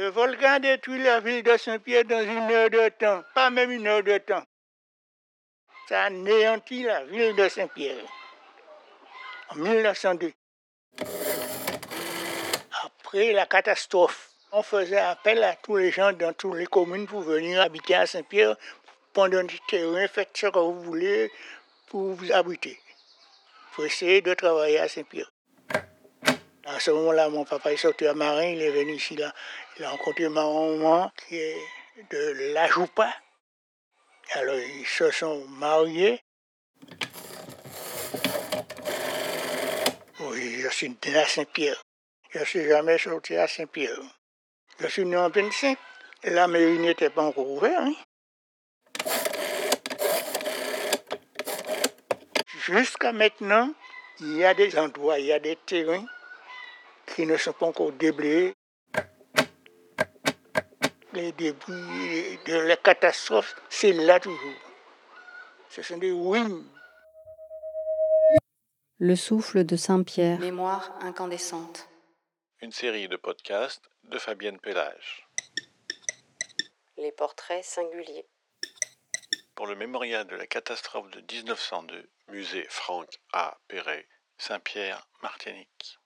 Le volcan détruit la ville de Saint-Pierre dans une heure de temps, pas même une heure de temps. Ça anéantit la ville de Saint-Pierre en 1902. Après la catastrophe, on faisait appel à tous les gens dans toutes les communes pour venir habiter à Saint-Pierre, prendre du terrain, faites ce que vous voulez pour vous abriter. Il faut essayer de travailler à Saint-Pierre. À ce moment-là, mon papa est sorti à Marin, il est venu ici, là. il a rencontré ma maman qui est de La Joupa. Alors ils se sont mariés. Oui, je suis né à Saint-Pierre. Je ne suis jamais sorti à Saint-Pierre. Je suis né en 25. La mairie n'était pas encore ouverte. hein. Jusqu'à maintenant, il y a des endroits, il y a des terrains qui ne sont pas encore déblayés. Les débris de la catastrophe, c'est là toujours. Ce sont des ruines. Le souffle de Saint-Pierre. Mémoire incandescente. Une série de podcasts de Fabienne Pellage. Les portraits singuliers. Pour le mémorial de la catastrophe de 1902, musée Franck A. Perret, Saint-Pierre, Martinique.